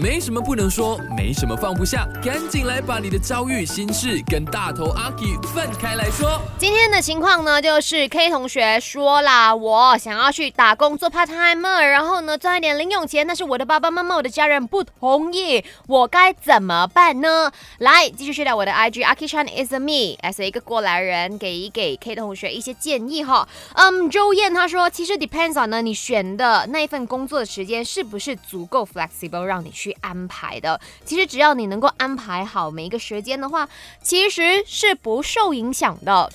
没什么不能说，没什么放不下，赶紧来把你的遭遇、心事跟大头阿 K 分开来说。今天的情况呢，就是 K 同学说啦，我想要去打工做 part time，然后呢赚一点零用钱，但是我的爸爸妈妈、我的家人不同意，我该怎么办呢？来，继续去到我的 IG 阿 k Chan is me as 一个过来人，给一给 K 同学一些建议哈。嗯，周燕他说，其实 depends on 呢，你选的那一份工作的时间是不是足够 flexible 让你去。安排的，其实只要你能够安排好每一个时间的话，其实是不受影响的。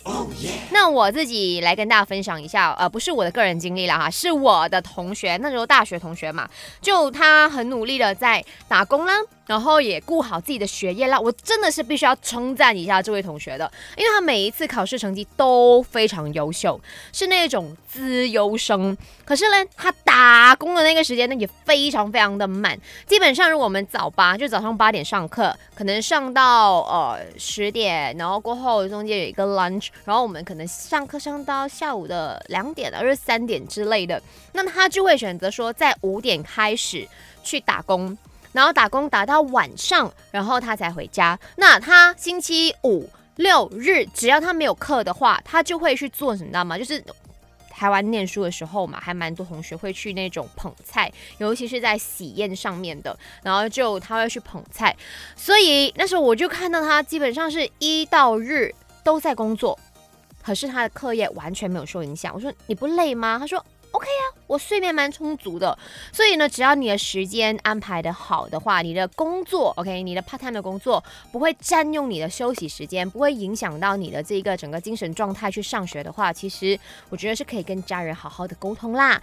那我自己来跟大家分享一下，呃，不是我的个人经历了哈，是我的同学，那时候大学同学嘛，就他很努力的在打工啦。然后也顾好自己的学业啦，我真的是必须要称赞一下这位同学的，因为他每一次考试成绩都非常优秀，是那种资优生。可是呢，他打工的那个时间呢也非常非常的满，基本上如果我们早八就早上八点上课，可能上到呃十点，然后过后中间有一个 lunch，然后我们可能上课上到下午的两点或者三点之类的，那他就会选择说在五点开始去打工。然后打工打到晚上，然后他才回家。那他星期五六日，只要他没有课的话，他就会去做什么，知道吗？就是台湾念书的时候嘛，还蛮多同学会去那种捧菜，尤其是在喜宴上面的，然后就他会去捧菜。所以那时候我就看到他基本上是一到日都在工作，可是他的课业完全没有受影响。我说你不累吗？他说。OK 啊，我睡眠蛮充足的，所以呢，只要你的时间安排的好的话，你的工作 OK，你的 part time 的工作不会占用你的休息时间，不会影响到你的这个整个精神状态去上学的话，其实我觉得是可以跟家人好好的沟通啦。